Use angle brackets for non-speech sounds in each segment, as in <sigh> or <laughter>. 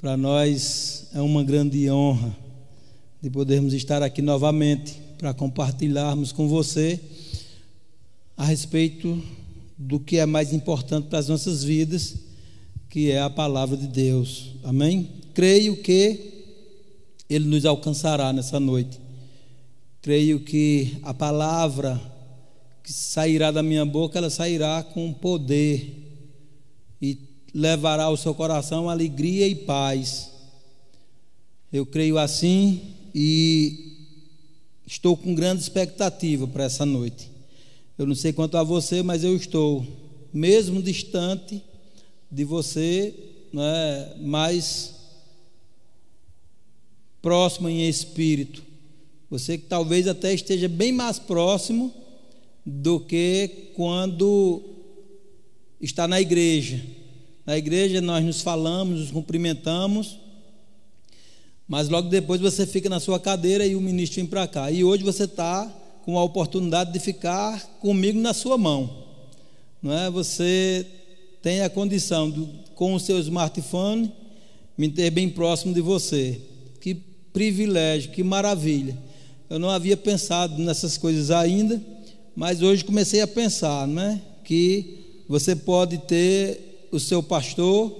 Para nós é uma grande honra de podermos estar aqui novamente para compartilharmos com você a respeito do que é mais importante para as nossas vidas, que é a palavra de Deus. Amém? Creio que Ele nos alcançará nessa noite. Creio que a palavra que sairá da minha boca, ela sairá com poder levará ao seu coração alegria e paz. Eu creio assim e estou com grande expectativa para essa noite. Eu não sei quanto a você, mas eu estou, mesmo distante de você, né, mais próximo em espírito. Você que talvez até esteja bem mais próximo do que quando está na igreja. Na igreja nós nos falamos, nos cumprimentamos, mas logo depois você fica na sua cadeira e o ministro vem para cá. E hoje você está com a oportunidade de ficar comigo na sua mão. Não é? Você tem a condição com o seu smartphone me ter bem próximo de você. Que privilégio, que maravilha. Eu não havia pensado nessas coisas ainda, mas hoje comecei a pensar, né? Que você pode ter o seu pastor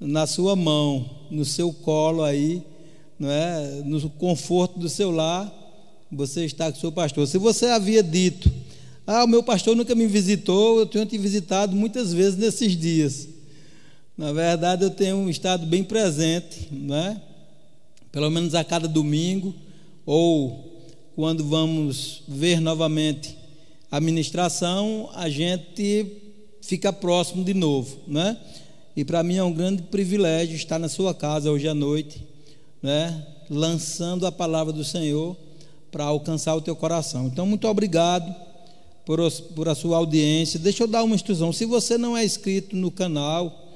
na sua mão, no seu colo aí, não é? no conforto do seu lar, você está com o seu pastor. Se você havia dito, ah, o meu pastor nunca me visitou, eu tenho te visitado muitas vezes nesses dias. Na verdade, eu tenho estado bem presente, né? pelo menos a cada domingo, ou quando vamos ver novamente a ministração, a gente fica próximo de novo, né? E para mim é um grande privilégio estar na sua casa hoje à noite, né? Lançando a palavra do Senhor para alcançar o teu coração. Então, muito obrigado por, por a sua audiência. Deixa eu dar uma instrução. Se você não é inscrito no canal,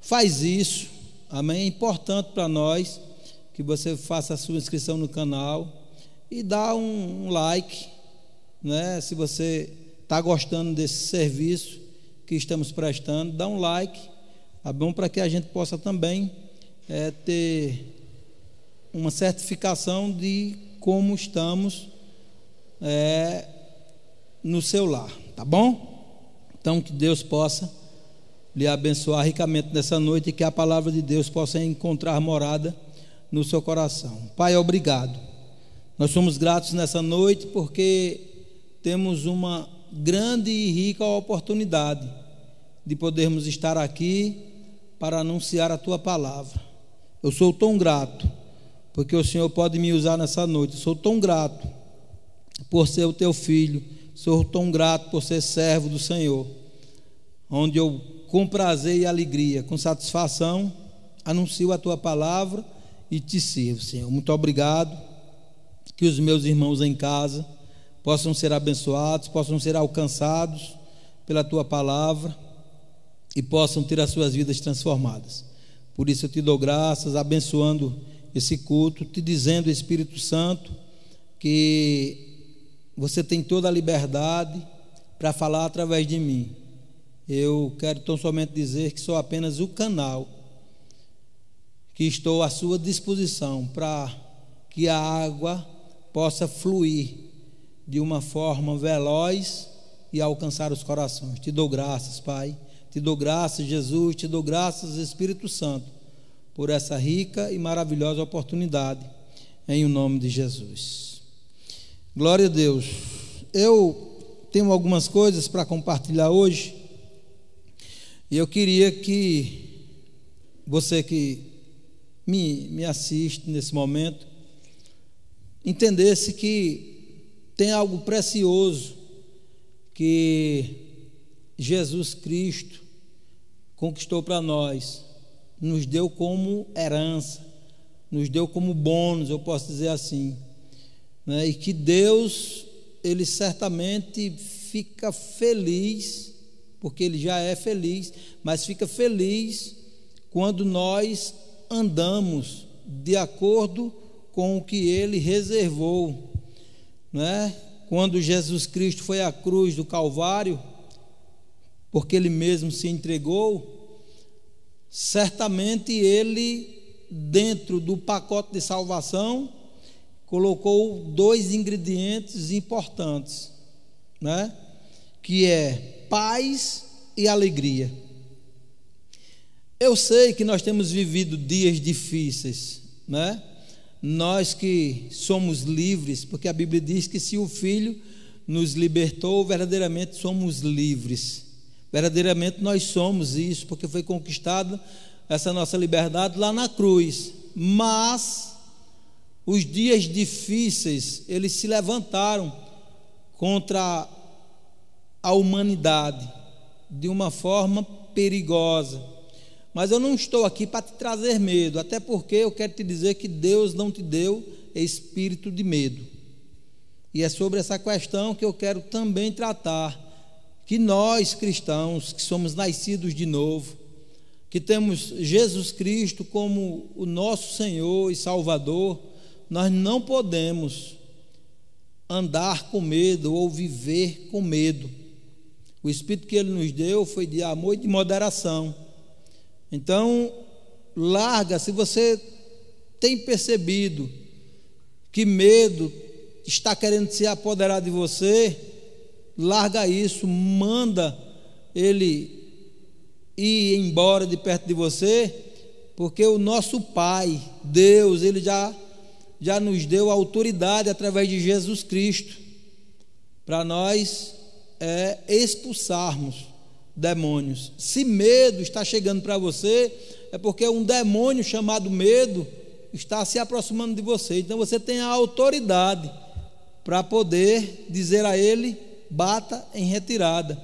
faz isso. Amém? É importante para nós que você faça a sua inscrição no canal e dá um, um like, né? Se você está gostando desse serviço, que estamos prestando, dá um like, tá bom? Para que a gente possa também é, ter uma certificação de como estamos é, no seu lar, tá bom? Então que Deus possa lhe abençoar ricamente nessa noite e que a palavra de Deus possa encontrar morada no seu coração. Pai, obrigado. Nós somos gratos nessa noite porque temos uma grande e rica oportunidade de podermos estar aqui para anunciar a tua palavra. Eu sou tão grato, porque o Senhor pode me usar nessa noite. Eu sou tão grato por ser o teu filho. Sou tão grato por ser servo do Senhor, onde eu, com prazer e alegria, com satisfação, anuncio a tua palavra e te sirvo, Senhor. Muito obrigado. Que os meus irmãos em casa possam ser abençoados, possam ser alcançados pela tua palavra e possam ter as suas vidas transformadas. Por isso eu te dou graças, abençoando esse culto, te dizendo, Espírito Santo, que você tem toda a liberdade para falar através de mim. Eu quero tão somente dizer que sou apenas o canal que estou à sua disposição para que a água possa fluir de uma forma veloz e alcançar os corações. Te dou graças, Pai. Te dou graças, Jesus. Te dou graças, Espírito Santo, por essa rica e maravilhosa oportunidade, em o nome de Jesus. Glória a Deus. Eu tenho algumas coisas para compartilhar hoje. E eu queria que você que me, me assiste nesse momento entendesse que tem algo precioso que Jesus Cristo conquistou para nós, nos deu como herança, nos deu como bônus, eu posso dizer assim, né? e que Deus, Ele certamente fica feliz, porque Ele já é feliz, mas fica feliz quando nós andamos de acordo com o que Ele reservou né? quando Jesus Cristo foi à cruz do Calvário, porque ele mesmo se entregou, certamente ele dentro do pacote de salvação, colocou dois ingredientes importantes, né? Que é paz e alegria. Eu sei que nós temos vivido dias difíceis, né? Nós que somos livres, porque a Bíblia diz que se o Filho nos libertou, verdadeiramente somos livres. Verdadeiramente nós somos isso, porque foi conquistada essa nossa liberdade lá na cruz. Mas os dias difíceis, eles se levantaram contra a humanidade de uma forma perigosa. Mas eu não estou aqui para te trazer medo, até porque eu quero te dizer que Deus não te deu espírito de medo. E é sobre essa questão que eu quero também tratar que nós cristãos, que somos nascidos de novo, que temos Jesus Cristo como o nosso Senhor e Salvador, nós não podemos andar com medo ou viver com medo. O Espírito que Ele nos deu foi de amor e de moderação. Então, larga, se você tem percebido que medo está querendo se apoderar de você, larga isso, manda ele ir embora de perto de você, porque o nosso Pai, Deus, ele já já nos deu autoridade através de Jesus Cristo. Para nós é, expulsarmos demônios. Se medo está chegando para você, é porque um demônio chamado medo está se aproximando de você. Então você tem a autoridade para poder dizer a ele bata em retirada.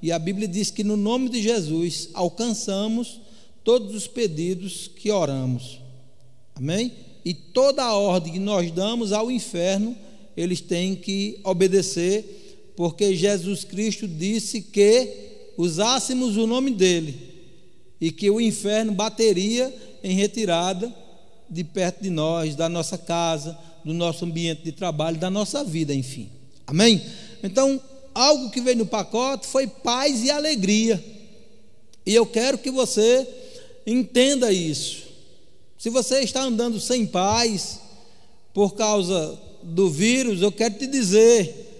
E a Bíblia diz que no nome de Jesus alcançamos todos os pedidos que oramos. Amém? E toda a ordem que nós damos ao inferno, eles têm que obedecer, porque Jesus Cristo disse que usássemos o nome dele e que o inferno bateria em retirada de perto de nós, da nossa casa, do nosso ambiente de trabalho, da nossa vida, enfim. Amém? Então, algo que veio no pacote foi paz e alegria. E eu quero que você entenda isso. Se você está andando sem paz por causa do vírus, eu quero te dizer: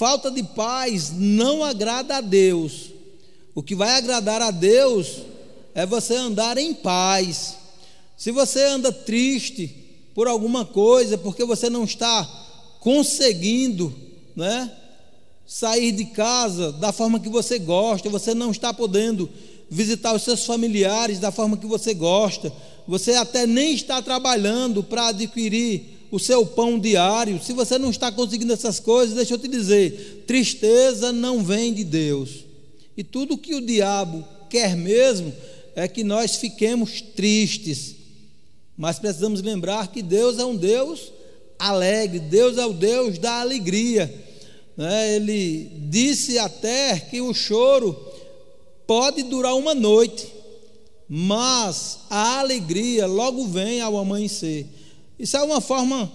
falta de paz não agrada a Deus. O que vai agradar a Deus é você andar em paz. Se você anda triste por alguma coisa, porque você não está conseguindo, né? sair de casa da forma que você gosta, você não está podendo visitar os seus familiares da forma que você gosta, você até nem está trabalhando para adquirir o seu pão diário. Se você não está conseguindo essas coisas, deixa eu te dizer: tristeza não vem de Deus. E tudo que o diabo quer mesmo é que nós fiquemos tristes. Mas precisamos lembrar que Deus é um Deus alegre, Deus é o Deus da alegria né, ele disse até que o choro pode durar uma noite, mas a alegria logo vem ao amanhecer. Isso é uma forma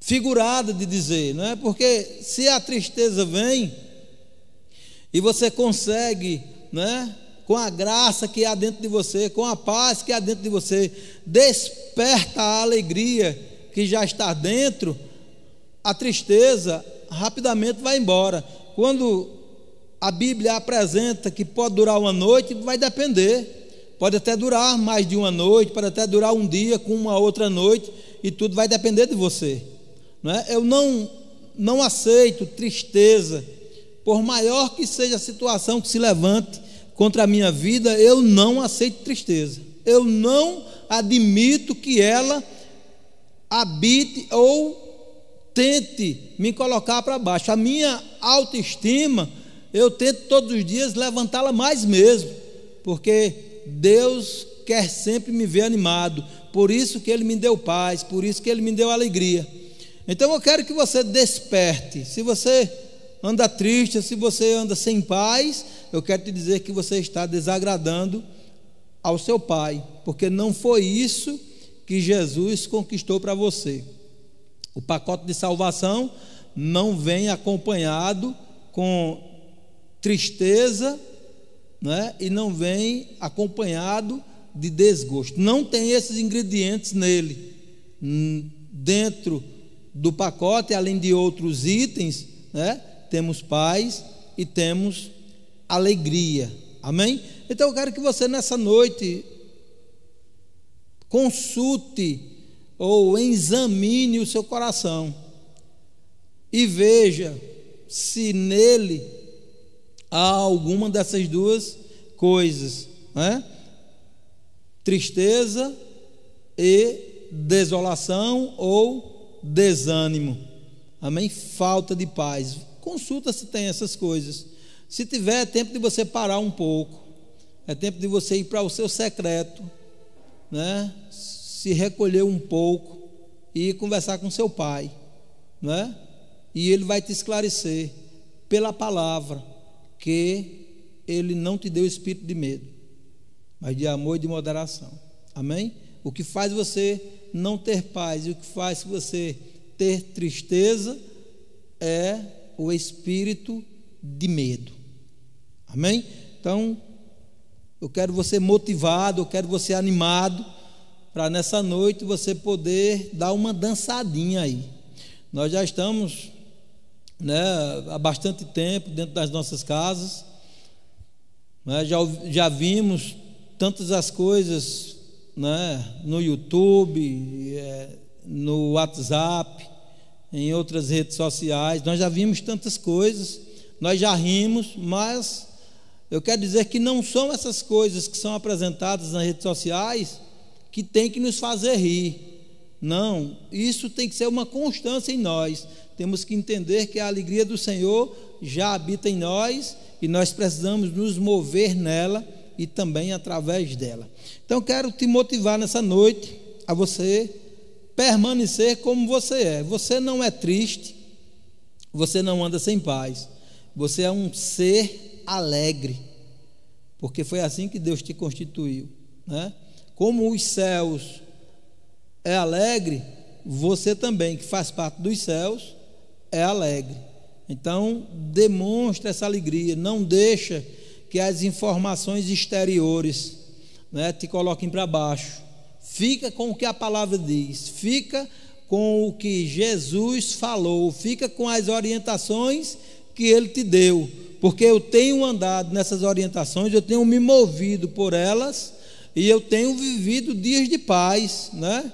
figurada de dizer, não é? Porque se a tristeza vem e você consegue, né, com a graça que há dentro de você, com a paz que há dentro de você, desperta a alegria que já está dentro, a tristeza rapidamente vai embora. Quando a Bíblia apresenta que pode durar uma noite, vai depender. Pode até durar mais de uma noite, pode até durar um dia com uma outra noite, e tudo vai depender de você. Não é? Eu não, não aceito tristeza, por maior que seja a situação que se levante contra a minha vida, eu não aceito tristeza. Eu não admito que ela habite ou tente me colocar para baixo. A minha autoestima, eu tento todos os dias levantá-la mais mesmo, porque Deus quer sempre me ver animado. Por isso que Ele me deu paz, por isso que Ele me deu alegria. Então eu quero que você desperte. Se você anda triste, se você anda sem paz, eu quero te dizer que você está desagradando ao seu Pai, porque não foi isso que Jesus conquistou para você. O pacote de salvação não vem acompanhado com tristeza, né? e não vem acompanhado de desgosto. Não tem esses ingredientes nele. Dentro do pacote, além de outros itens, né, temos paz e temos alegria. Amém? Então eu quero que você nessa noite consulte ou examine o seu coração e veja se nele há alguma dessas duas coisas, né? tristeza e desolação ou desânimo. Amém? Falta de paz. Consulta se tem essas coisas. Se tiver, é tempo de você parar um pouco. É tempo de você ir para o seu secreto, né? Se recolher um pouco e conversar com seu pai, né? E ele vai te esclarecer pela palavra que ele não te deu espírito de medo, mas de amor e de moderação. Amém? O que faz você não ter paz e o que faz você ter tristeza é o espírito de medo. Amém? Então, eu quero você motivado, eu quero você animado para nessa noite você poder dar uma dançadinha aí. Nós já estamos né, há bastante tempo dentro das nossas casas, né, já, já vimos tantas as coisas né, no YouTube, é, no WhatsApp, em outras redes sociais, nós já vimos tantas coisas, nós já rimos, mas eu quero dizer que não são essas coisas que são apresentadas nas redes sociais que tem que nos fazer rir. Não, isso tem que ser uma constância em nós. Temos que entender que a alegria do Senhor já habita em nós e nós precisamos nos mover nela e também através dela. Então, quero te motivar nessa noite a você permanecer como você é. Você não é triste, você não anda sem paz. Você é um ser alegre, porque foi assim que Deus te constituiu, né? Como os céus é alegre, você também, que faz parte dos céus, é alegre. Então, demonstra essa alegria, não deixa que as informações exteriores né, te coloquem para baixo. Fica com o que a palavra diz, fica com o que Jesus falou, fica com as orientações que ele te deu, porque eu tenho andado nessas orientações, eu tenho me movido por elas e eu tenho vivido dias de paz, né?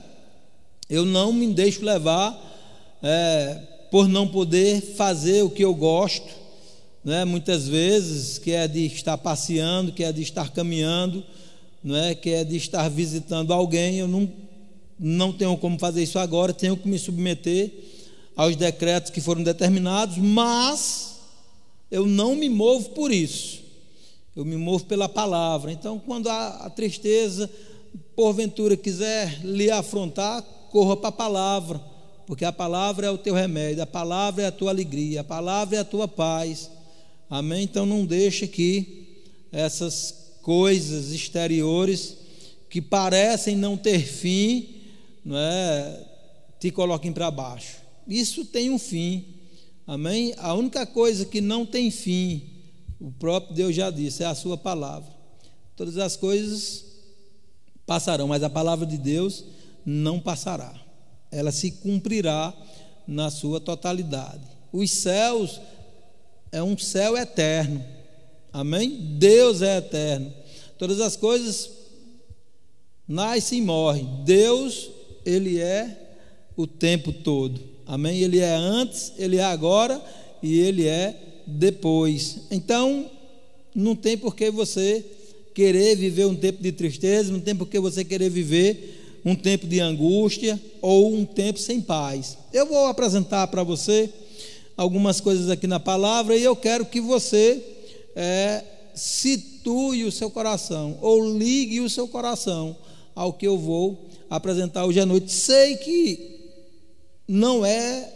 Eu não me deixo levar é, por não poder fazer o que eu gosto, né? Muitas vezes que é de estar passeando, que é de estar caminhando, não é? Que é de estar visitando alguém, eu não não tenho como fazer isso agora, tenho que me submeter aos decretos que foram determinados, mas eu não me movo por isso. Eu me movo pela palavra. Então, quando a, a tristeza, porventura, quiser lhe afrontar, corra para a palavra, porque a palavra é o teu remédio, a palavra é a tua alegria, a palavra é a tua paz. Amém? Então, não deixe que essas coisas exteriores que parecem não ter fim, não é, te coloquem para baixo. Isso tem um fim. Amém? A única coisa que não tem fim o próprio Deus já disse, é a sua palavra. Todas as coisas passarão, mas a palavra de Deus não passará. Ela se cumprirá na sua totalidade. Os céus é um céu eterno. Amém? Deus é eterno. Todas as coisas nascem e morrem. Deus, ele é o tempo todo. Amém? Ele é antes, ele é agora e ele é depois. Então, não tem por que você querer viver um tempo de tristeza, não tem por que você querer viver um tempo de angústia ou um tempo sem paz. Eu vou apresentar para você algumas coisas aqui na palavra e eu quero que você é, situe o seu coração ou ligue o seu coração ao que eu vou apresentar hoje à noite. Sei que não é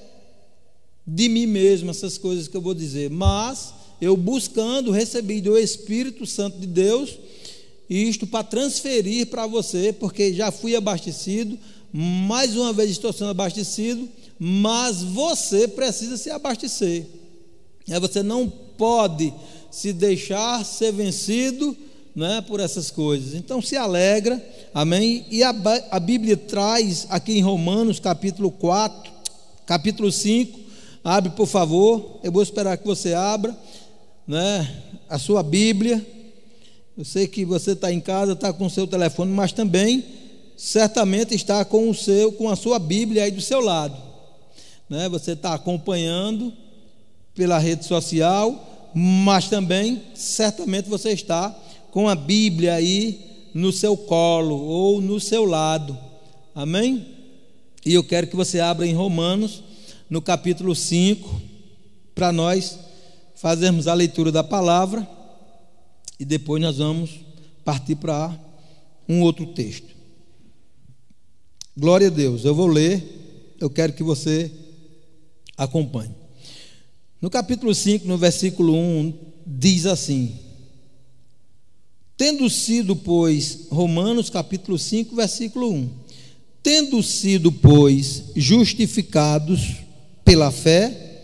de mim mesmo essas coisas que eu vou dizer, mas eu buscando recebi do Espírito Santo de Deus isto para transferir para você, porque já fui abastecido, mais uma vez estou sendo abastecido, mas você precisa se abastecer. É, você não pode se deixar ser vencido né, por essas coisas. Então se alegra, amém? E a, a Bíblia traz aqui em Romanos, capítulo 4, capítulo 5, abre por favor, eu vou esperar que você abra, né, a sua Bíblia. Eu sei que você está em casa, está com o seu telefone, mas também certamente está com o seu, com a sua Bíblia aí do seu lado. Né? Você está acompanhando pela rede social, mas também certamente você está com a Bíblia aí no seu colo ou no seu lado. Amém? E eu quero que você abra em Romanos, no capítulo 5, para nós fazermos a leitura da palavra e depois nós vamos partir para um outro texto. Glória a Deus, eu vou ler, eu quero que você acompanhe. No capítulo 5, no versículo 1, diz assim: Tendo sido, pois, Romanos capítulo 5, versículo 1. Tendo sido, pois, justificados pela fé,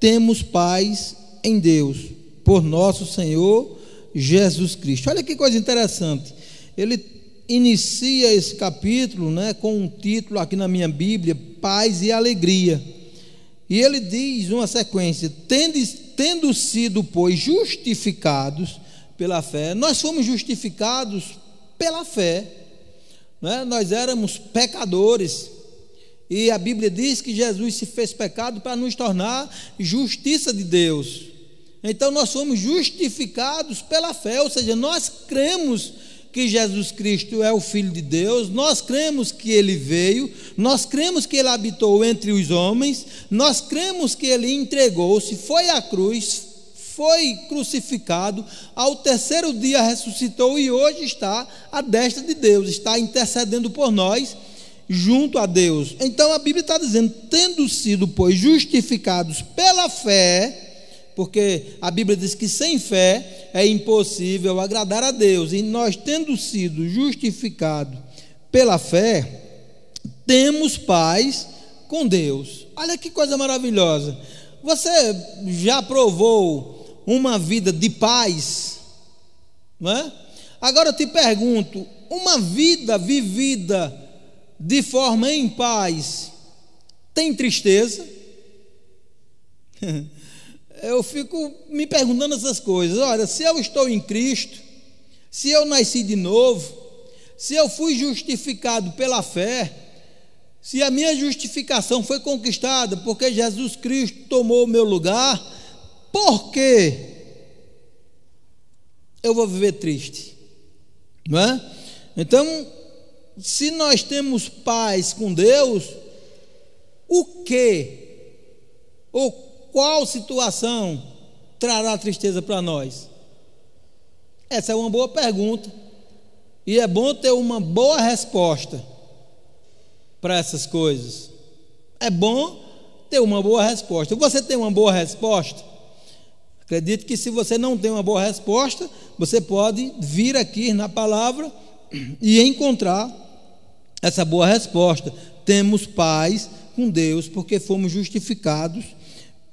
temos paz em Deus, por nosso Senhor Jesus Cristo. Olha que coisa interessante. Ele inicia esse capítulo né, com um título aqui na minha Bíblia, Paz e Alegria. E ele diz uma sequência: tendo, tendo sido, pois, justificados pela fé, nós fomos justificados pela fé. Né? Nós éramos pecadores. E a Bíblia diz que Jesus se fez pecado para nos tornar justiça de Deus. Então nós fomos justificados pela fé, ou seja, nós cremos que Jesus Cristo é o Filho de Deus, nós cremos que ele veio, nós cremos que ele habitou entre os homens, nós cremos que ele entregou-se, foi à cruz, foi crucificado, ao terceiro dia ressuscitou e hoje está à destra de Deus, está intercedendo por nós junto a Deus. Então a Bíblia está dizendo: tendo sido, pois, justificados pela fé, porque a Bíblia diz que sem fé é impossível agradar a Deus, e nós, tendo sido justificados pela fé, temos paz com Deus. Olha que coisa maravilhosa. Você já provou uma vida de paz? Não é? Agora eu te pergunto: uma vida vivida de forma em paz tem tristeza? <laughs> eu fico me perguntando essas coisas. Olha, se eu estou em Cristo, se eu nasci de novo, se eu fui justificado pela fé, se a minha justificação foi conquistada porque Jesus Cristo tomou o meu lugar, por que eu vou viver triste? Não é? Então, se nós temos paz com Deus, o que ou qual situação trará tristeza para nós? Essa é uma boa pergunta. E é bom ter uma boa resposta para essas coisas. É bom ter uma boa resposta. Você tem uma boa resposta? Acredito que se você não tem uma boa resposta, você pode vir aqui na palavra e encontrar essa boa resposta. Temos paz com Deus porque fomos justificados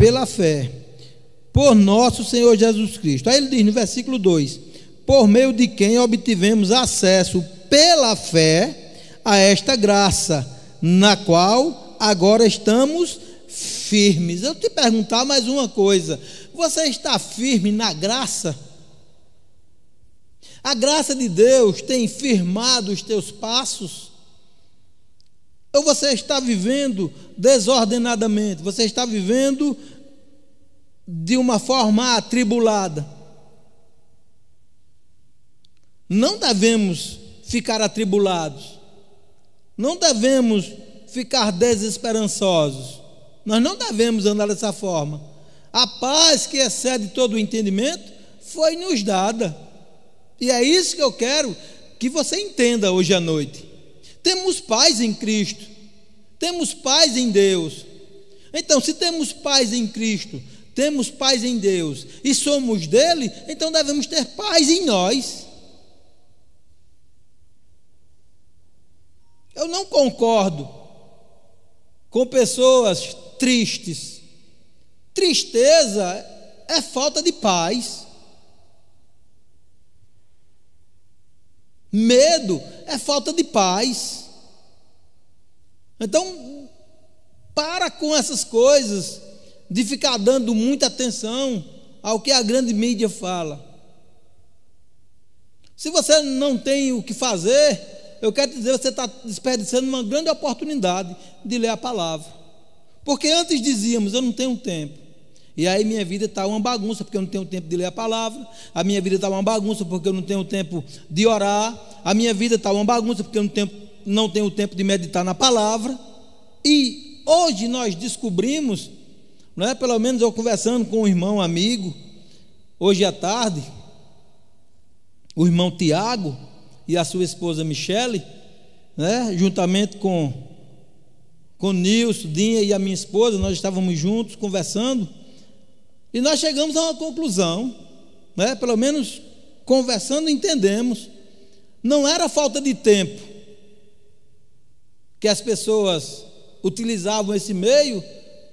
pela fé, por nosso Senhor Jesus Cristo. Aí ele diz no versículo 2: por meio de quem obtivemos acesso pela fé a esta graça, na qual agora estamos firmes. Eu te perguntar mais uma coisa: você está firme na graça? A graça de Deus tem firmado os teus passos? Ou você está vivendo desordenadamente? Você está vivendo de uma forma atribulada? Não devemos ficar atribulados. Não devemos ficar desesperançosos. Nós não devemos andar dessa forma. A paz que excede todo o entendimento foi nos dada. E é isso que eu quero que você entenda hoje à noite. Temos paz em Cristo, temos paz em Deus. Então, se temos paz em Cristo, temos paz em Deus e somos dele, então devemos ter paz em nós. Eu não concordo com pessoas tristes. Tristeza é falta de paz. Medo é falta de paz. Então, para com essas coisas de ficar dando muita atenção ao que a grande mídia fala. Se você não tem o que fazer, eu quero dizer, você está desperdiçando uma grande oportunidade de ler a palavra. Porque antes dizíamos, eu não tenho tempo. E aí minha vida está uma bagunça, porque eu não tenho tempo de ler a palavra. A minha vida está uma bagunça, porque eu não tenho tempo de orar. A minha vida está uma bagunça, porque eu não tenho, não tenho tempo de meditar na palavra. E hoje nós descobrimos, não é? pelo menos eu conversando com um irmão amigo, hoje à tarde, o irmão Tiago e a sua esposa Michele, né? juntamente com, com Nilson, Dinha e a minha esposa, nós estávamos juntos conversando. E nós chegamos a uma conclusão, né? pelo menos conversando entendemos, não era falta de tempo que as pessoas utilizavam esse meio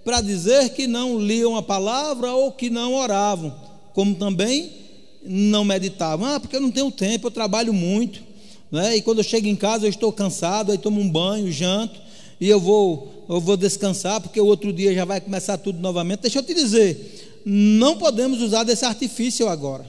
para dizer que não liam a palavra ou que não oravam, como também não meditavam. Ah, porque eu não tenho tempo, eu trabalho muito, né? e quando eu chego em casa eu estou cansado, aí tomo um banho, janto, e eu vou, eu vou descansar, porque o outro dia já vai começar tudo novamente. Deixa eu te dizer, não podemos usar desse artifício agora.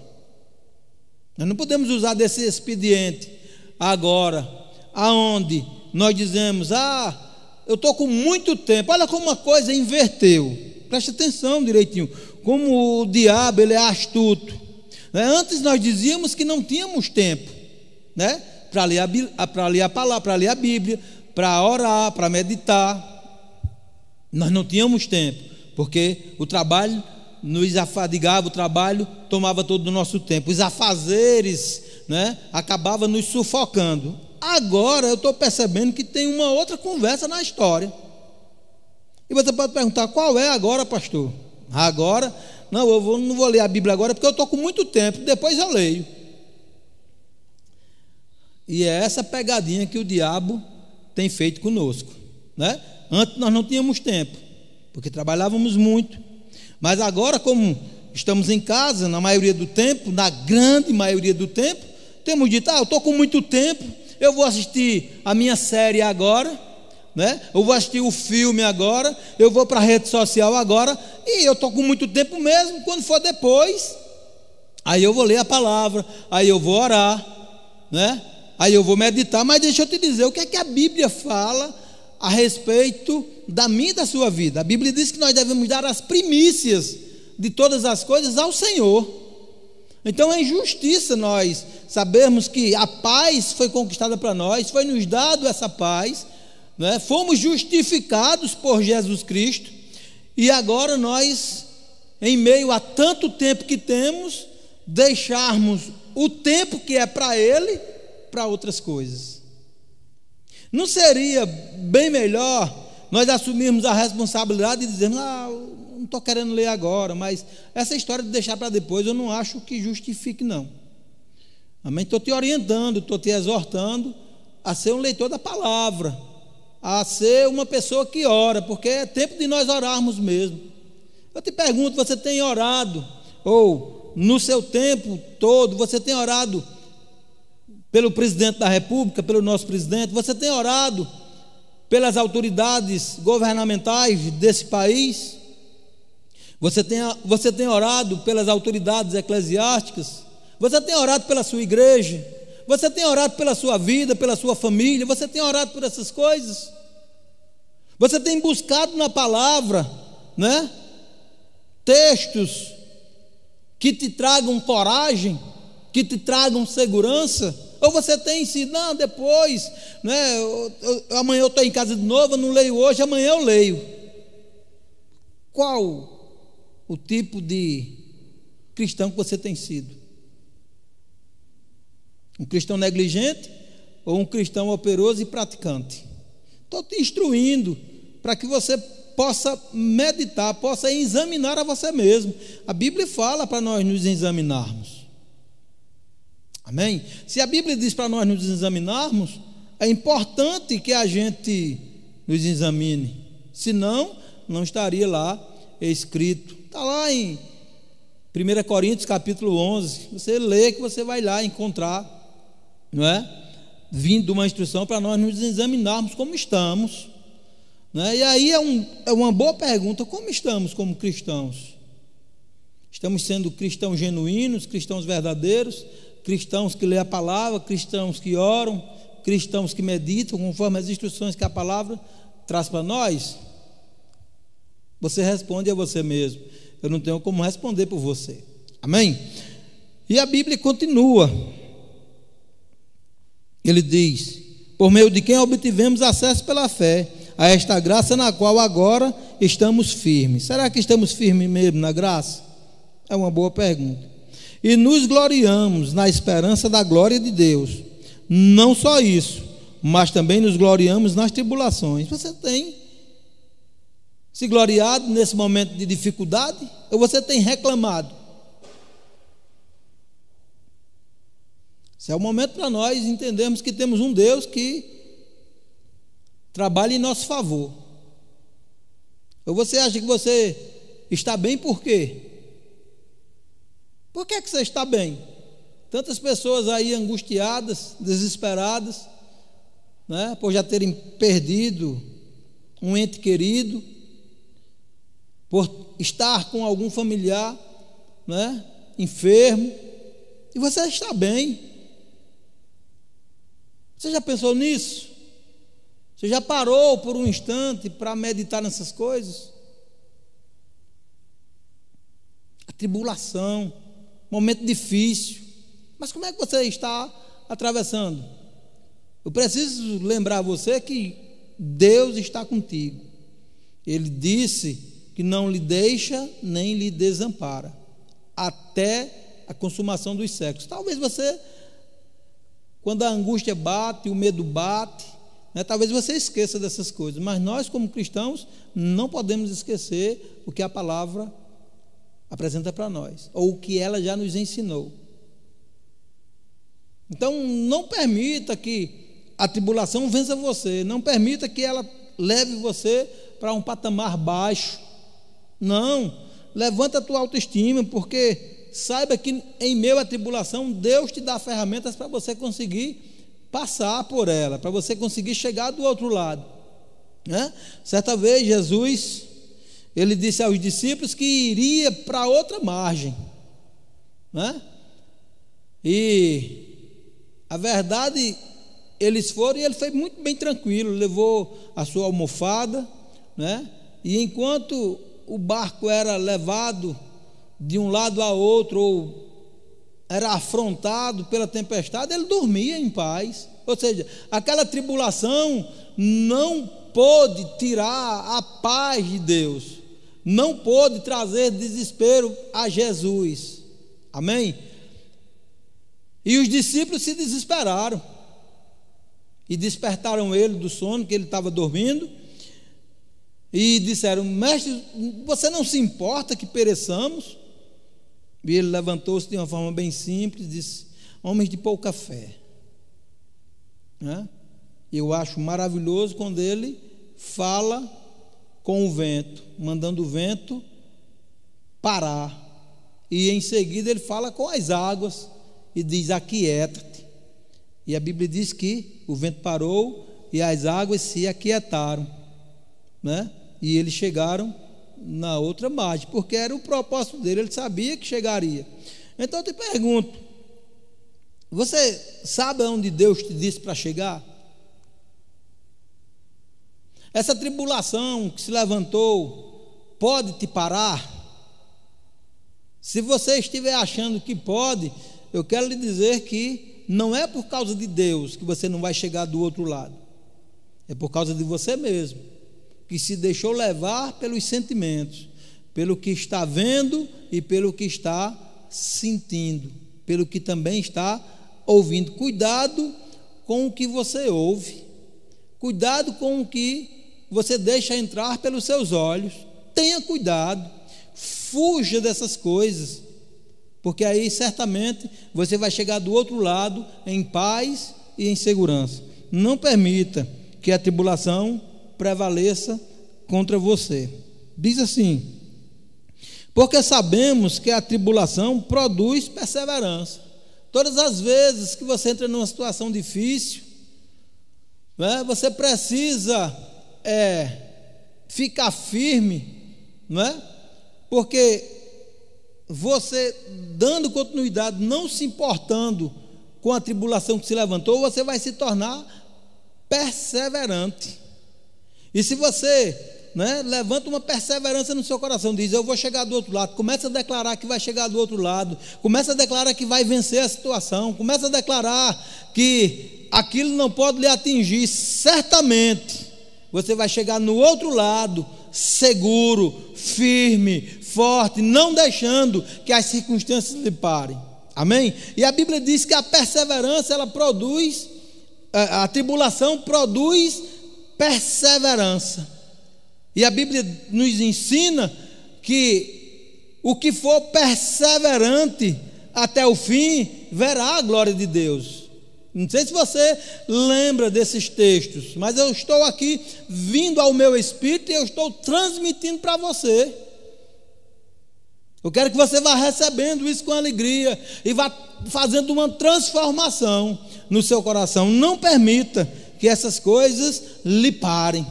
Nós não podemos usar desse expediente agora, aonde nós dizemos: "Ah, eu estou com muito tempo". Olha como uma coisa inverteu. Preste atenção direitinho. Como o diabo ele é astuto. Né? Antes nós dizíamos que não tínhamos tempo, né? Para ler, a, ler a palavra, para ler a Bíblia, para orar, para meditar. Nós não tínhamos tempo, porque o trabalho nos afadigava o trabalho, tomava todo o nosso tempo. Os afazeres né, acabava nos sufocando. Agora eu estou percebendo que tem uma outra conversa na história. E você pode perguntar, qual é agora, pastor? Agora, não, eu vou, não vou ler a Bíblia agora porque eu estou com muito tempo, depois eu leio. E é essa pegadinha que o diabo tem feito conosco. Né? Antes nós não tínhamos tempo, porque trabalhávamos muito mas agora, como estamos em casa, na maioria do tempo, na grande maioria do tempo, temos dito: ah, eu estou com muito tempo, eu vou assistir a minha série agora, né? eu vou assistir o filme agora, eu vou para a rede social agora, e eu estou com muito tempo mesmo, quando for depois, aí eu vou ler a palavra, aí eu vou orar, né? aí eu vou meditar, mas deixa eu te dizer, o que é que a Bíblia fala a respeito da minha e da sua vida. A Bíblia diz que nós devemos dar as primícias de todas as coisas ao Senhor. Então é injustiça nós sabermos que a paz foi conquistada para nós, foi nos dado essa paz, né? fomos justificados por Jesus Cristo, e agora nós, em meio a tanto tempo que temos, deixarmos o tempo que é para Ele para outras coisas. Não seria bem melhor nós assumirmos a responsabilidade e dizermos, ah, não estou querendo ler agora, mas essa história de deixar para depois eu não acho que justifique, não. Amém? Estou te orientando, estou te exortando a ser um leitor da palavra, a ser uma pessoa que ora, porque é tempo de nós orarmos mesmo. Eu te pergunto, você tem orado, ou no seu tempo todo, você tem orado pelo presidente da República, pelo nosso presidente, você tem orado pelas autoridades governamentais desse país? Você tem, você tem orado pelas autoridades eclesiásticas? Você tem orado pela sua igreja? Você tem orado pela sua vida, pela sua família? Você tem orado por essas coisas? Você tem buscado na palavra, né? Textos que te tragam coragem, que te tragam segurança? Ou você tem sido, não, depois, né, eu, eu, amanhã eu estou em casa de novo, eu não leio hoje, amanhã eu leio. Qual o tipo de cristão que você tem sido? Um cristão negligente ou um cristão operoso e praticante? Estou te instruindo para que você possa meditar, possa examinar a você mesmo. A Bíblia fala para nós nos examinarmos. Amém? Se a Bíblia diz para nós nos examinarmos, é importante que a gente nos examine. Senão, não estaria lá escrito. Está lá em 1 Coríntios capítulo 11. Você lê que você vai lá encontrar não é? Vindo uma instrução para nós nos examinarmos como estamos. Né? E aí é, um, é uma boa pergunta: como estamos como cristãos? Estamos sendo cristãos genuínos, cristãos verdadeiros, cristãos que lê a palavra, cristãos que oram, cristãos que meditam conforme as instruções que a palavra traz para nós? Você responde a você mesmo. Eu não tenho como responder por você. Amém? E a Bíblia continua. Ele diz: por meio de quem obtivemos acesso pela fé a esta graça na qual agora estamos firmes. Será que estamos firmes mesmo na graça? É uma boa pergunta. E nos gloriamos na esperança da glória de Deus. Não só isso, mas também nos gloriamos nas tribulações. Você tem se gloriado nesse momento de dificuldade? Ou você tem reclamado? Esse é o momento para nós entendermos que temos um Deus que trabalha em nosso favor. Ou você acha que você está bem por quê? Por que, é que você está bem? Tantas pessoas aí angustiadas, desesperadas, né, por já terem perdido um ente querido, por estar com algum familiar né, enfermo, e você está bem. Você já pensou nisso? Você já parou por um instante para meditar nessas coisas? A tribulação, momento difícil. Mas como é que você está atravessando? Eu preciso lembrar você que Deus está contigo. Ele disse que não lhe deixa nem lhe desampara até a consumação dos séculos. Talvez você, quando a angústia bate, o medo bate, né, talvez você esqueça dessas coisas, mas nós, como cristãos, não podemos esquecer o que a palavra apresenta para nós, ou o que ela já nos ensinou. Então, não permita que a tribulação vença você, não permita que ela leve você para um patamar baixo. Não, levanta a tua autoestima, porque saiba que em meio à tribulação, Deus te dá ferramentas para você conseguir passar por ela, para você conseguir chegar do outro lado. Né? Certa vez, Jesus ele disse aos discípulos que iria para outra margem. Né? E a verdade, eles foram e ele foi muito bem tranquilo, levou a sua almofada, né? e enquanto o barco era levado de um lado a outro, ou era afrontado pela tempestade, ele dormia em paz. Ou seja, aquela tribulação não pôde tirar a paz de Deus não pôde trazer desespero a Jesus. Amém? E os discípulos se desesperaram e despertaram ele do sono que ele estava dormindo e disseram: Mestre, você não se importa que pereçamos? E ele levantou-se de uma forma bem simples e disse: Homens de pouca fé. Né? Eu acho maravilhoso quando ele fala com o vento, mandando o vento parar. E em seguida ele fala com as águas e diz: Aquieta-te. E a Bíblia diz que o vento parou e as águas se aquietaram. Né? E eles chegaram na outra margem, porque era o propósito dele, ele sabia que chegaria. Então eu te pergunto: você sabe aonde Deus te disse para chegar? Essa tribulação que se levantou pode te parar? Se você estiver achando que pode, eu quero lhe dizer que não é por causa de Deus que você não vai chegar do outro lado. É por causa de você mesmo, que se deixou levar pelos sentimentos, pelo que está vendo e pelo que está sentindo, pelo que também está ouvindo. Cuidado com o que você ouve. Cuidado com o que você deixa entrar pelos seus olhos. Tenha cuidado, fuja dessas coisas, porque aí certamente você vai chegar do outro lado em paz e em segurança. Não permita que a tribulação prevaleça contra você. Diz assim: porque sabemos que a tribulação produz perseverança. Todas as vezes que você entra numa situação difícil, né, você precisa é, ficar firme, não é? Porque você dando continuidade, não se importando com a tribulação que se levantou, você vai se tornar perseverante. E se você né, levanta uma perseverança no seu coração, diz: Eu vou chegar do outro lado. Começa a declarar que vai chegar do outro lado. Começa a declarar que vai vencer a situação. Começa a declarar que aquilo não pode lhe atingir. Certamente você vai chegar no outro lado, seguro, firme, forte, não deixando que as circunstâncias lhe parem. Amém? E a Bíblia diz que a perseverança ela produz, a, a tribulação produz perseverança. E a Bíblia nos ensina que o que for perseverante até o fim verá a glória de Deus. Não sei se você lembra desses textos, mas eu estou aqui vindo ao meu espírito e eu estou transmitindo para você. Eu quero que você vá recebendo isso com alegria e vá fazendo uma transformação no seu coração. Não permita que essas coisas lhe parem.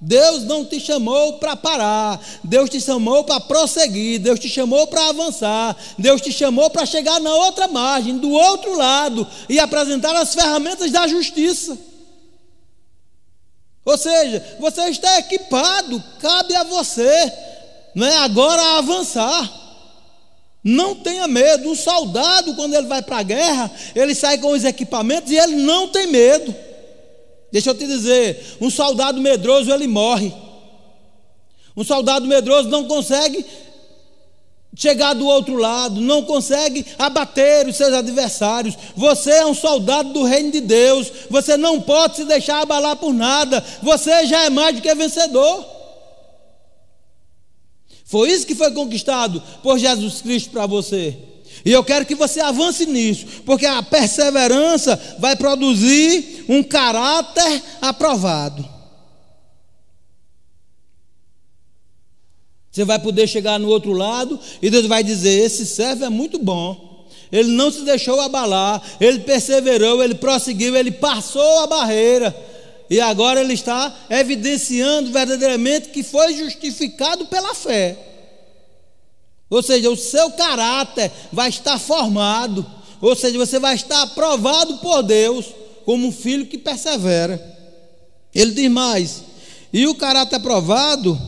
Deus não te chamou para parar, Deus te chamou para prosseguir, Deus te chamou para avançar, Deus te chamou para chegar na outra margem, do outro lado e apresentar as ferramentas da justiça. Ou seja, você está equipado, cabe a você, não é agora avançar. Não tenha medo. Um soldado, quando ele vai para a guerra, ele sai com os equipamentos e ele não tem medo. Deixa eu te dizer, um soldado medroso ele morre. Um soldado medroso não consegue chegar do outro lado, não consegue abater os seus adversários. Você é um soldado do reino de Deus. Você não pode se deixar abalar por nada. Você já é mais do que vencedor. Foi isso que foi conquistado por Jesus Cristo para você. E eu quero que você avance nisso, porque a perseverança vai produzir um caráter aprovado. Você vai poder chegar no outro lado e Deus vai dizer: Esse servo é muito bom. Ele não se deixou abalar, ele perseverou, ele prosseguiu, ele passou a barreira. E agora ele está evidenciando verdadeiramente que foi justificado pela fé. Ou seja, o seu caráter vai estar formado, ou seja, você vai estar aprovado por Deus como um filho que persevera. Ele diz mais: e o caráter aprovado,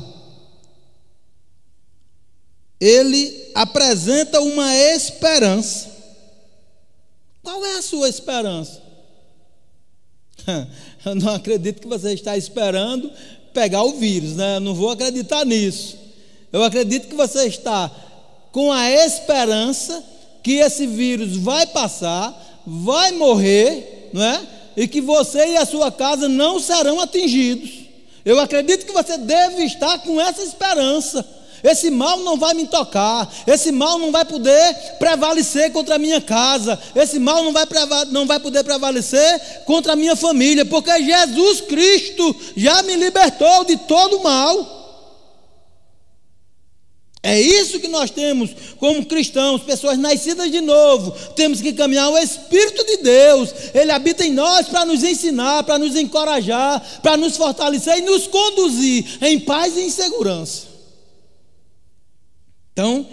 ele apresenta uma esperança. Qual é a sua esperança? <laughs> Eu não acredito que você está esperando pegar o vírus, né? Eu não vou acreditar nisso. Eu acredito que você está com a esperança que esse vírus vai passar, vai morrer, não é? E que você e a sua casa não serão atingidos. Eu acredito que você deve estar com essa esperança. Esse mal não vai me tocar, esse mal não vai poder prevalecer contra a minha casa, esse mal não vai, não vai poder prevalecer contra a minha família, porque Jesus Cristo já me libertou de todo mal. É isso que nós temos como cristãos, pessoas nascidas de novo. Temos que caminhar o Espírito de Deus. Ele habita em nós para nos ensinar, para nos encorajar, para nos fortalecer e nos conduzir em paz e em segurança. Então,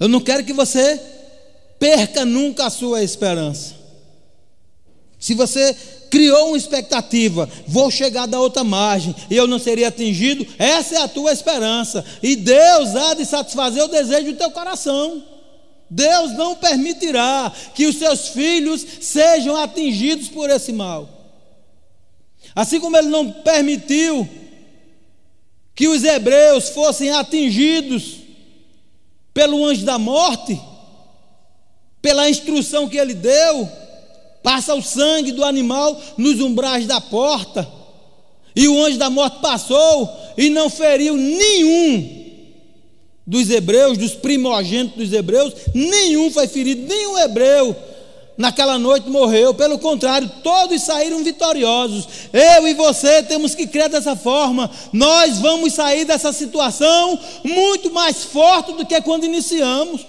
eu não quero que você perca nunca a sua esperança. Se você criou uma expectativa, vou chegar da outra margem e eu não seria atingido, essa é a tua esperança, e Deus há de satisfazer o desejo do teu coração. Deus não permitirá que os seus filhos sejam atingidos por esse mal. Assim como ele não permitiu que os hebreus fossem atingidos pelo anjo da morte, pela instrução que ele deu, passa o sangue do animal nos umbrais da porta. E o anjo da morte passou e não feriu nenhum dos hebreus, dos primogênitos dos hebreus, nenhum foi ferido, nenhum hebreu naquela noite morreu, pelo contrário, todos saíram vitoriosos. Eu e você temos que crer dessa forma. Nós vamos sair dessa situação muito mais forte do que quando iniciamos.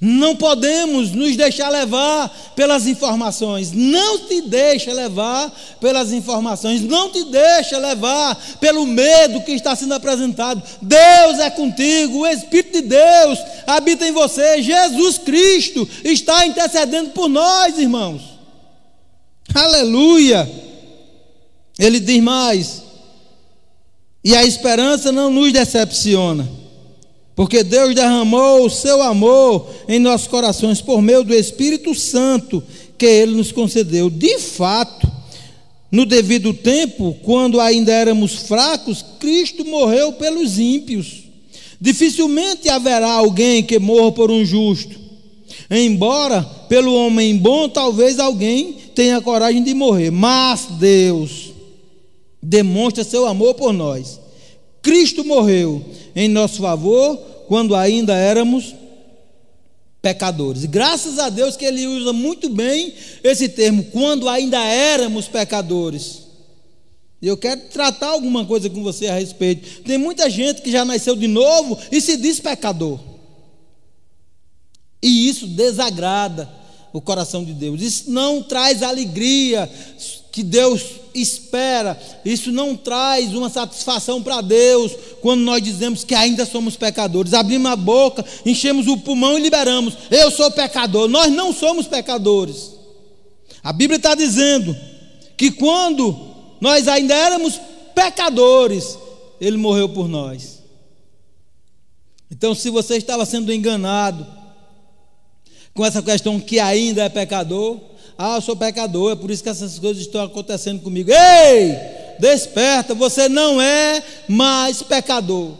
Não podemos nos deixar levar pelas informações. Não te deixa levar pelas informações. Não te deixa levar pelo medo que está sendo apresentado. Deus é contigo. O Espírito de Deus habita em você. Jesus Cristo está intercedendo por nós, irmãos. Aleluia. Ele diz mais. E a esperança não nos decepciona porque Deus derramou o seu amor em nossos corações por meio do Espírito Santo que ele nos concedeu. De fato, no devido tempo, quando ainda éramos fracos, Cristo morreu pelos ímpios. Dificilmente haverá alguém que morra por um justo. Embora pelo homem bom, talvez alguém tenha coragem de morrer, mas Deus demonstra seu amor por nós. Cristo morreu em nosso favor quando ainda éramos pecadores. Graças a Deus que ele usa muito bem esse termo, quando ainda éramos pecadores. E eu quero tratar alguma coisa com você a respeito. Tem muita gente que já nasceu de novo e se diz pecador. E isso desagrada o coração de Deus. Isso não traz alegria que Deus espera. Isso não traz uma satisfação para Deus quando nós dizemos que ainda somos pecadores. Abrimos a boca, enchemos o pulmão e liberamos. Eu sou pecador. Nós não somos pecadores. A Bíblia está dizendo que quando nós ainda éramos pecadores, Ele morreu por nós. Então, se você estava sendo enganado com essa questão que ainda é pecador, ah, eu sou pecador, é por isso que essas coisas estão acontecendo comigo. Ei, desperta, você não é mais pecador.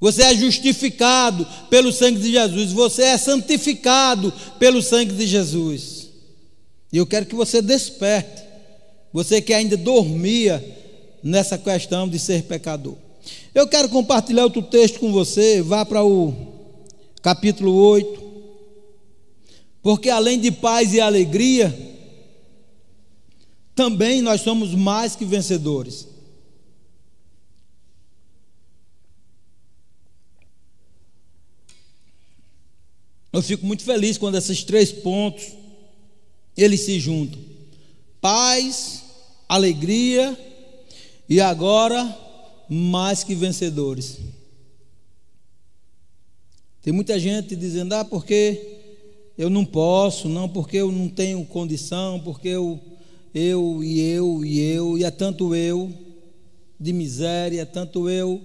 Você é justificado pelo sangue de Jesus, você é santificado pelo sangue de Jesus. E eu quero que você desperte, você que ainda dormia nessa questão de ser pecador. Eu quero compartilhar outro texto com você, vá para o capítulo 8. Porque além de paz e alegria, também nós somos mais que vencedores. Eu fico muito feliz quando esses três pontos eles se juntam. Paz, alegria e agora mais que vencedores. Tem muita gente dizendo: "Ah, porque eu não posso, não porque eu não tenho condição, porque eu, eu e eu e eu, e é tanto eu de miséria, é tanto eu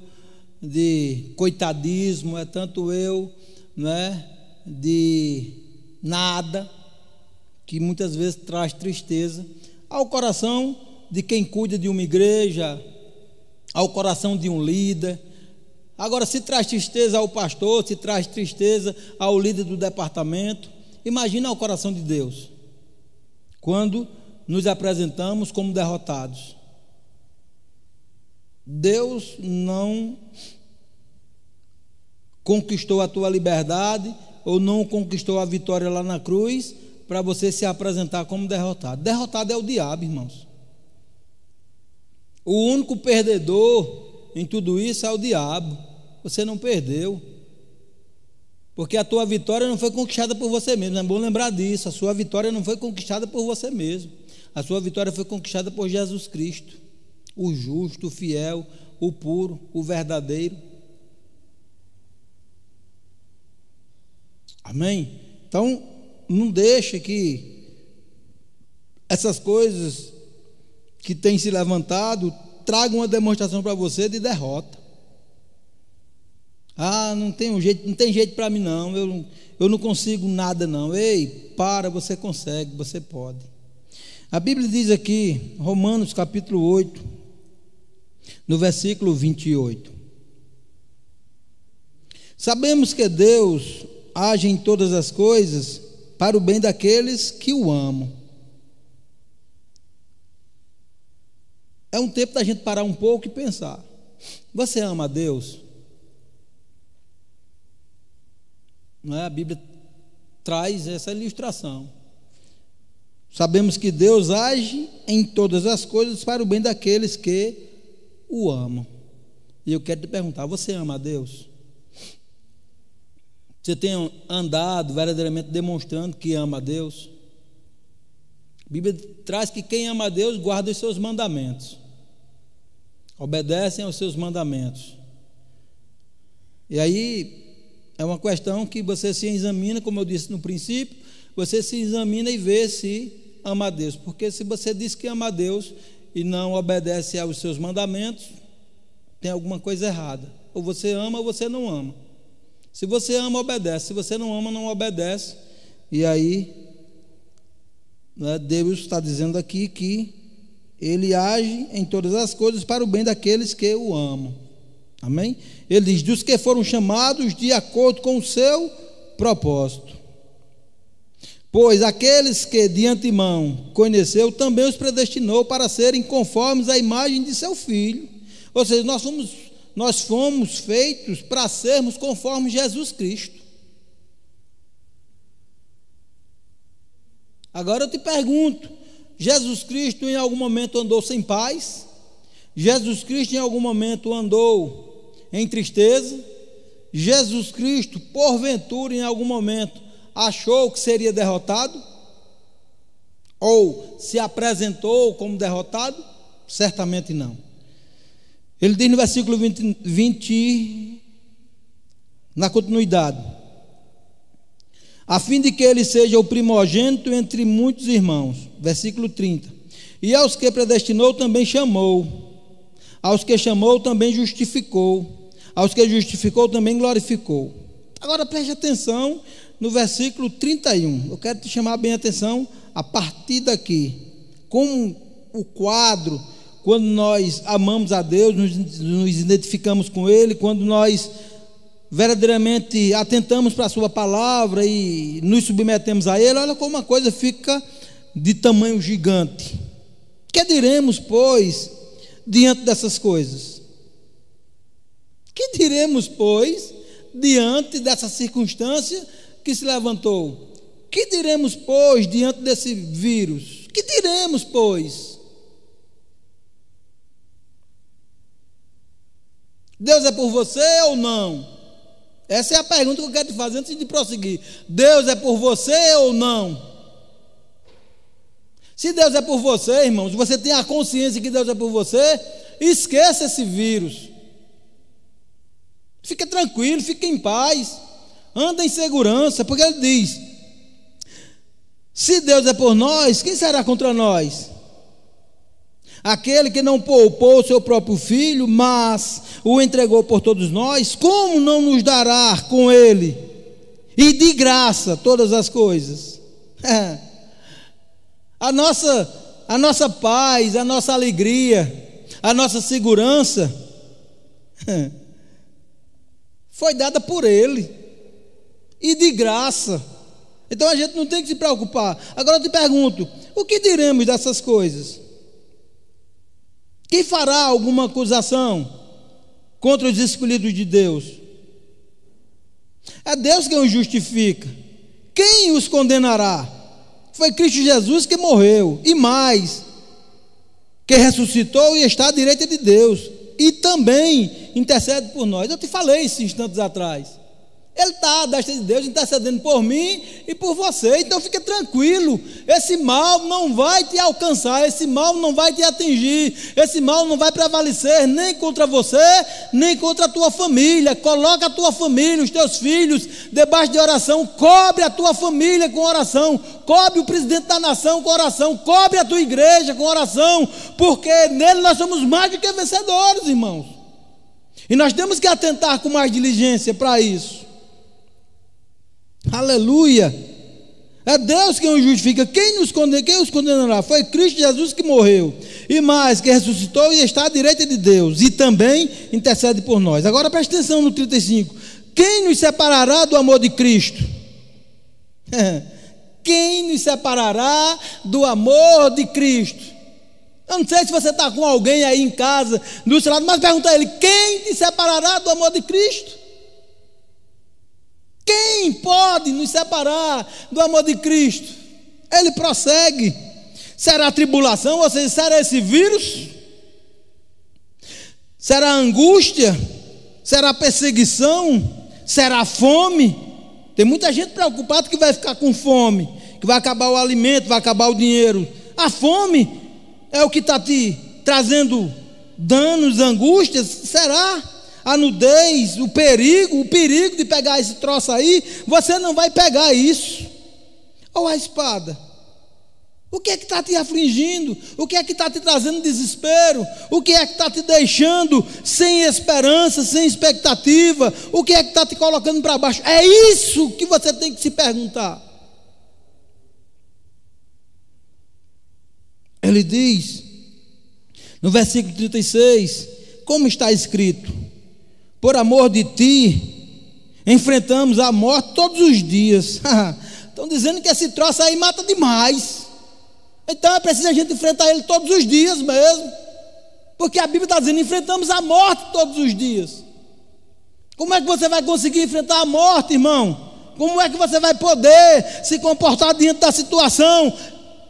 de coitadismo, é tanto eu né, de nada, que muitas vezes traz tristeza ao coração de quem cuida de uma igreja, ao coração de um líder. Agora, se traz tristeza ao pastor, se traz tristeza ao líder do departamento, Imagina o coração de Deus quando nos apresentamos como derrotados. Deus não conquistou a tua liberdade ou não conquistou a vitória lá na cruz para você se apresentar como derrotado. Derrotado é o diabo, irmãos. O único perdedor em tudo isso é o diabo. Você não perdeu. Porque a tua vitória não foi conquistada por você mesmo. É bom lembrar disso. A sua vitória não foi conquistada por você mesmo. A sua vitória foi conquistada por Jesus Cristo. O justo, o fiel, o puro, o verdadeiro. Amém? Então, não deixe que essas coisas que têm se levantado tragam uma demonstração para você de derrota. Ah, não tem um jeito, não tem jeito para mim não. Eu, eu não consigo nada não. Ei, para, você consegue, você pode. A Bíblia diz aqui, Romanos capítulo 8, no versículo 28. Sabemos que Deus age em todas as coisas para o bem daqueles que o amam. É um tempo da gente parar um pouco e pensar. Você ama a Deus? Não é? A Bíblia traz essa ilustração. Sabemos que Deus age em todas as coisas para o bem daqueles que o amam. E eu quero te perguntar: você ama a Deus? Você tem andado verdadeiramente demonstrando que ama a Deus? A Bíblia traz que quem ama a Deus guarda os seus mandamentos, obedecem aos seus mandamentos. E aí é uma questão que você se examina, como eu disse no princípio, você se examina e vê se ama a Deus, porque se você diz que ama a Deus e não obedece aos seus mandamentos, tem alguma coisa errada. Ou você ama ou você não ama. Se você ama, obedece. Se você não ama, não obedece. E aí, né, Deus está dizendo aqui que Ele age em todas as coisas para o bem daqueles que o amam. Amém? Ele diz: dos que foram chamados de acordo com o seu propósito. Pois aqueles que de antemão conheceu, também os predestinou para serem conformes à imagem de seu filho. Ou seja, nós fomos, nós fomos feitos para sermos conformes Jesus Cristo. Agora eu te pergunto: Jesus Cristo em algum momento andou sem paz? Jesus Cristo em algum momento andou em tristeza? Jesus Cristo, porventura, em algum momento, achou que seria derrotado? Ou se apresentou como derrotado? Certamente não. Ele diz no versículo 20, 20 na continuidade: a fim de que ele seja o primogênito entre muitos irmãos. Versículo 30. E aos que predestinou também chamou, aos que chamou também justificou, aos que justificou também glorificou. Agora preste atenção no versículo 31. Eu quero te chamar bem a atenção a partir daqui. Como o quadro, quando nós amamos a Deus, nos, identificamos com Ele, quando nós verdadeiramente atentamos para a Sua palavra e nos submetemos a Ele, olha como uma coisa fica de tamanho gigante. Que diremos, pois, diante dessas coisas? Que diremos, pois, diante dessa circunstância que se levantou. Que diremos, pois, diante desse vírus? Que diremos, pois? Deus é por você ou não? Essa é a pergunta que eu quero te fazer antes de prosseguir. Deus é por você ou não? Se Deus é por você, irmãos, você tem a consciência que Deus é por você, esqueça esse vírus. Fique tranquilo, fique em paz anda em segurança, porque ele diz: se Deus é por nós, quem será contra nós? Aquele que não poupou o seu próprio filho, mas o entregou por todos nós, como não nos dará com ele e de graça todas as coisas? <laughs> a nossa a nossa paz, a nossa alegria, a nossa segurança <laughs> foi dada por ele e de graça. Então a gente não tem que se preocupar. Agora eu te pergunto: o que diremos dessas coisas? Quem fará alguma acusação contra os escolhidos de Deus? É Deus quem os justifica. Quem os condenará? Foi Cristo Jesus que morreu, e mais, que ressuscitou e está à direita de Deus, e também intercede por nós. Eu te falei isso instantes atrás. Ele está, destra de Deus, intercedendo por mim e por você. Então fique tranquilo. Esse mal não vai te alcançar, esse mal não vai te atingir, esse mal não vai prevalecer nem contra você, nem contra a tua família. Coloca a tua família, os teus filhos, debaixo de oração. Cobre a tua família com oração. Cobre o presidente da nação com oração. Cobre a tua igreja com oração. Porque nele nós somos mais do que vencedores, irmãos. E nós temos que atentar com mais diligência para isso. Aleluia! É Deus quem os justifica. Quem nos condena, quem os condenará? Foi Cristo Jesus que morreu. E mais, que ressuscitou e está à direita de Deus. E também intercede por nós. Agora preste atenção no 35. Quem nos separará do amor de Cristo? <laughs> Quem nos separará do amor de Cristo? Eu não sei se você está com alguém aí em casa, do seu lado, mas pergunta a ele: quem te separará do amor de Cristo? Quem pode nos separar do amor de Cristo? Ele prossegue. Será tribulação, ou seja, será esse vírus? Será angústia? Será perseguição? Será fome? Tem muita gente preocupada que vai ficar com fome, que vai acabar o alimento, vai acabar o dinheiro. A fome é o que está te trazendo danos, angústias? Será? A nudez, o perigo, o perigo de pegar esse troço aí, você não vai pegar isso. Ou a espada. O que é que está te afligindo? O que é que está te trazendo desespero? O que é que está te deixando sem esperança, sem expectativa? O que é que está te colocando para baixo? É isso que você tem que se perguntar. Ele diz, no versículo 36, como está escrito: Por amor de ti, enfrentamos a morte todos os dias. <laughs> Estão dizendo que esse troço aí mata demais. Então é preciso a gente enfrentar ele todos os dias mesmo. Porque a Bíblia está dizendo: enfrentamos a morte todos os dias. Como é que você vai conseguir enfrentar a morte, irmão? Como é que você vai poder se comportar diante da situação?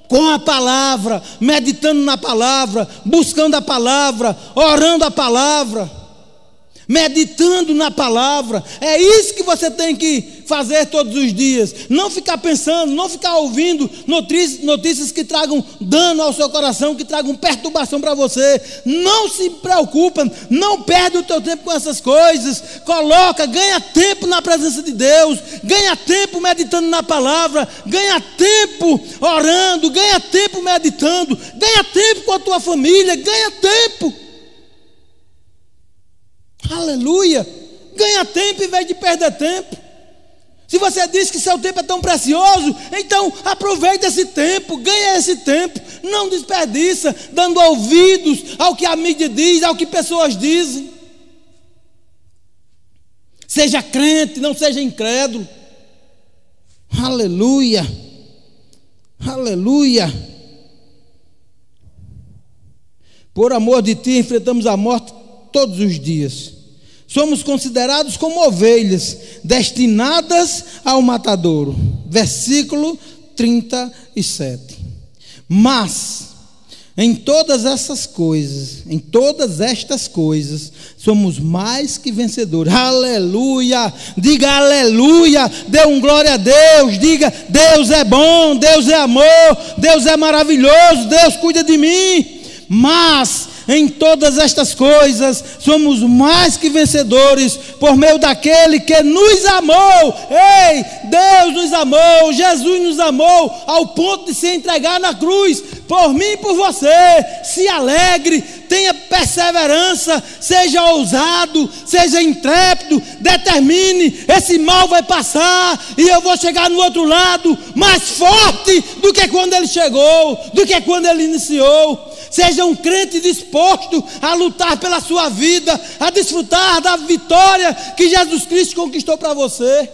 Com a palavra, meditando na palavra, buscando a palavra, orando a palavra meditando na palavra. É isso que você tem que fazer todos os dias. Não ficar pensando, não ficar ouvindo notícias, notícias que tragam dano ao seu coração, que tragam perturbação para você. Não se preocupa, não perde o teu tempo com essas coisas. Coloca, ganha tempo na presença de Deus, ganha tempo meditando na palavra, ganha tempo orando, ganha tempo meditando, ganha tempo com a tua família, ganha tempo. Aleluia! Ganha tempo em vez de perder tempo. Se você diz que seu tempo é tão precioso, então aproveite esse tempo, ganhe esse tempo, não desperdiça, dando ouvidos ao que a mídia diz, ao que pessoas dizem. Seja crente, não seja incrédulo. Aleluia. Aleluia. Por amor de ti enfrentamos a morte todos os dias. Somos considerados como ovelhas destinadas ao matadouro. Versículo 37. Mas em todas essas coisas, em todas estas coisas, somos mais que vencedores. Aleluia! Diga aleluia! Dê um glória a Deus. Diga: Deus é bom, Deus é amor, Deus é maravilhoso, Deus cuida de mim. Mas em todas estas coisas somos mais que vencedores por meio daquele que nos amou. Ei, Deus nos amou, Jesus nos amou ao ponto de se entregar na cruz por mim e por você. Se alegre, tenha perseverança, seja ousado, seja intrépido, determine: esse mal vai passar e eu vou chegar no outro lado mais forte do que quando ele chegou, do que quando ele iniciou. Seja um crente disposto a lutar pela sua vida, a desfrutar da vitória que Jesus Cristo conquistou para você.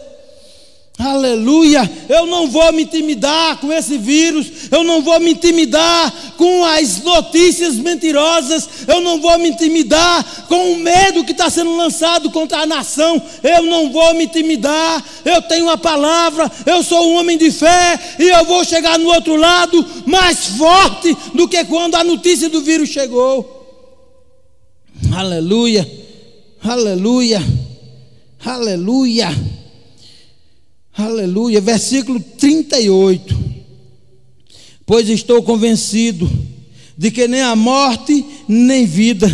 Aleluia! Eu não vou me intimidar com esse vírus, eu não vou me intimidar com as notícias mentirosas, eu não vou me intimidar com o medo que está sendo lançado contra a nação, eu não vou me intimidar. Eu tenho a palavra, eu sou um homem de fé e eu vou chegar no outro lado mais forte do que quando a notícia do vírus chegou. Aleluia! Aleluia! Aleluia! Aleluia. Versículo 38. Pois estou convencido de que nem a morte, nem vida,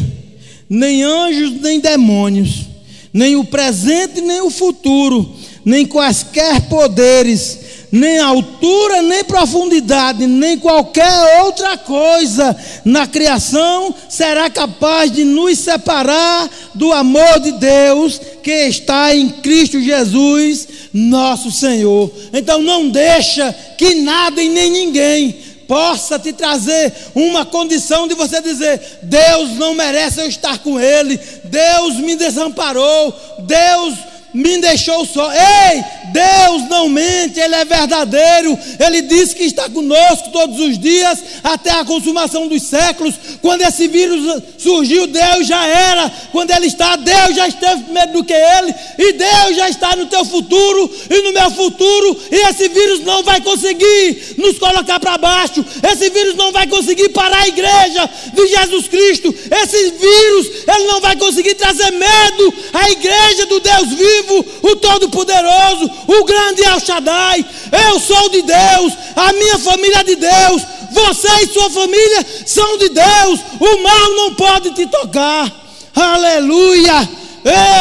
nem anjos, nem demônios, nem o presente, nem o futuro, nem quaisquer poderes, nem altura, nem profundidade, nem qualquer outra coisa na criação será capaz de nos separar do amor de Deus está em Cristo Jesus, nosso Senhor. Então não deixa que nada e nem ninguém possa te trazer uma condição de você dizer: Deus não merece eu estar com Ele, Deus me desamparou, Deus me deixou só. Ei, Deus não mente, Ele é verdadeiro. Ele disse que está conosco todos os dias, até a consumação dos séculos. Quando esse vírus surgiu, Deus já era. Quando Ele está, Deus já esteve primeiro do que Ele. E Deus já está no teu futuro e no meu futuro. E esse vírus não vai conseguir nos colocar para baixo. Esse vírus não vai conseguir parar a igreja de Jesus Cristo. Esse vírus, ele não vai conseguir trazer medo à igreja do Deus vivo vivo, o Todo-Poderoso, o grande El Shaddai. Eu sou de Deus, a minha família é de Deus, você e sua família são de Deus. O mal não pode te tocar. Aleluia!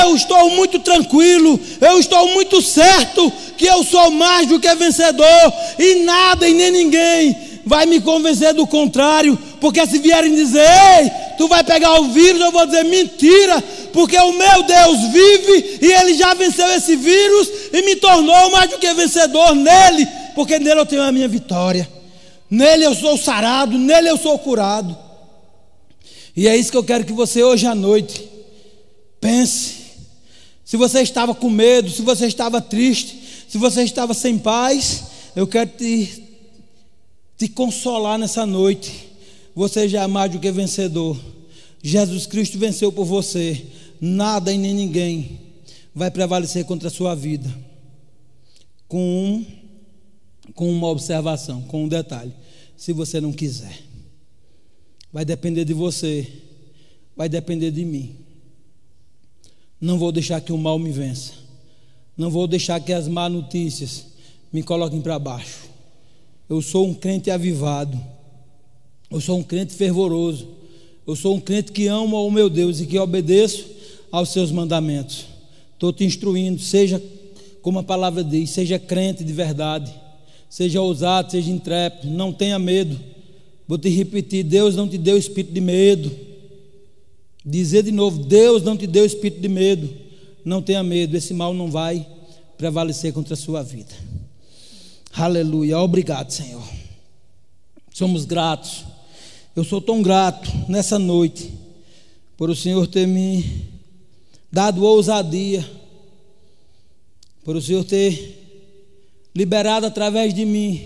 Eu estou muito tranquilo, eu estou muito certo que eu sou mais do que vencedor e nada e nem ninguém vai me convencer do contrário, porque se vierem dizer, ei, tu vai pegar o vírus, eu vou dizer mentira, porque o meu Deus vive e ele já venceu esse vírus e me tornou mais do que vencedor nele, porque nele eu tenho a minha vitória. Nele eu sou sarado, nele eu sou curado. E é isso que eu quero que você hoje à noite pense. Se você estava com medo, se você estava triste, se você estava sem paz, eu quero te, te consolar nessa noite. Você já é mais do que vencedor. Jesus Cristo venceu por você. Nada e nem ninguém vai prevalecer contra a sua vida. Com, um, com uma observação, com um detalhe. Se você não quiser, vai depender de você, vai depender de mim. Não vou deixar que o mal me vença. Não vou deixar que as más notícias me coloquem para baixo. Eu sou um crente avivado. Eu sou um crente fervoroso. Eu sou um crente que ama o meu Deus e que obedeço aos seus mandamentos. Estou te instruindo, seja como a palavra diz, seja crente de verdade, seja ousado, seja intrépido, não tenha medo. Vou te repetir: Deus não te deu espírito de medo. Dizer de novo: Deus não te deu espírito de medo. Não tenha medo, esse mal não vai prevalecer contra a sua vida. Aleluia. Obrigado, Senhor. Somos gratos. Eu sou tão grato nessa noite por o Senhor ter me dado ousadia, por o Senhor ter liberado através de mim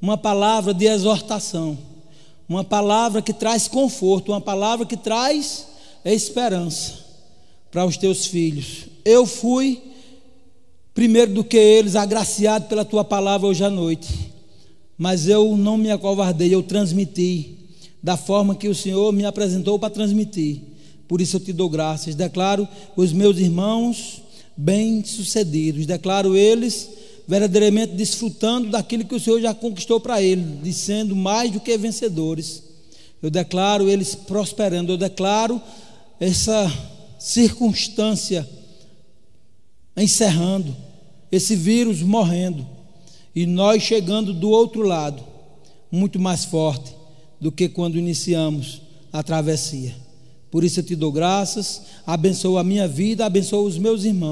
uma palavra de exortação, uma palavra que traz conforto, uma palavra que traz esperança para os teus filhos. Eu fui, primeiro do que eles, agraciado pela tua palavra hoje à noite, mas eu não me acovardei, eu transmiti da forma que o Senhor me apresentou para transmitir. Por isso eu te dou graças. Declaro os meus irmãos bem-sucedidos, declaro eles verdadeiramente desfrutando daquilo que o Senhor já conquistou para eles, sendo mais do que vencedores. Eu declaro eles prosperando, eu declaro essa circunstância encerrando, esse vírus morrendo, e nós chegando do outro lado, muito mais forte do que quando iniciamos a travessia. Por isso eu te dou graças, abençoa a minha vida, abençoa os meus irmãos.